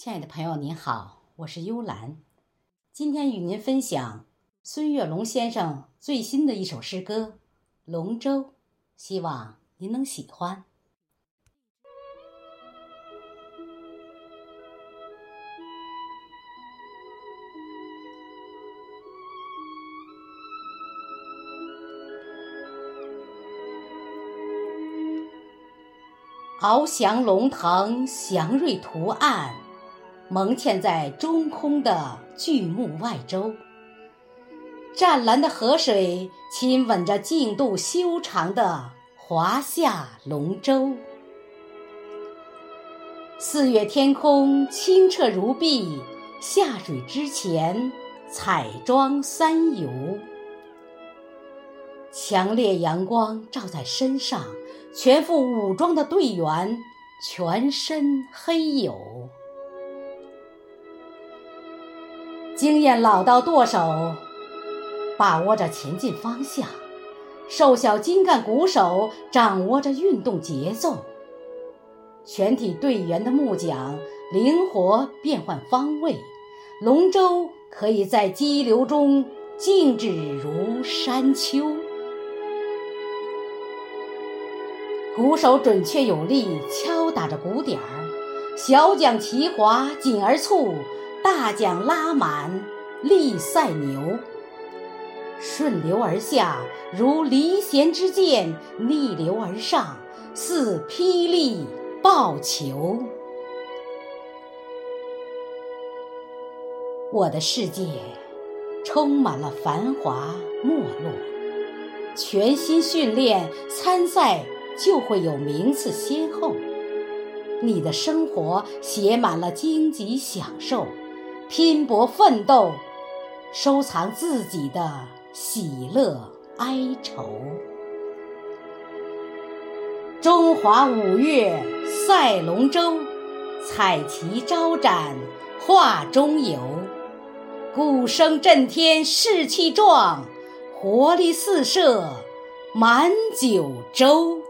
亲爱的朋友，您好，我是幽兰，今天与您分享孙月龙先生最新的一首诗歌《龙舟》，希望您能喜欢。翱翔龙腾，祥瑞图案，蒙嵌在中空的巨木外周。湛蓝的河水亲吻着净度修长的华夏龙舟。四月天空清澈如碧，下水之前彩妆三游。强烈阳光照在身上。全副武装的队员，全身黑黝，经验老道舵手把握着前进方向，瘦小精干鼓手掌握着运动节奏，全体队员的木桨灵活变换方位，龙舟可以在激流中静止如山丘。鼓手准确有力敲打着鼓点儿，小桨齐划紧而促，大奖拉满力赛牛，顺流而下如离弦之箭，逆流而上似霹雳爆球。我的世界充满了繁华没落，全心训练参赛。就会有名次先后，你的生活写满了荆棘享受，拼搏奋斗，收藏自己的喜乐哀愁。中华五岳赛龙舟，彩旗招展画中游，鼓声震天士气壮，活力四射满九州。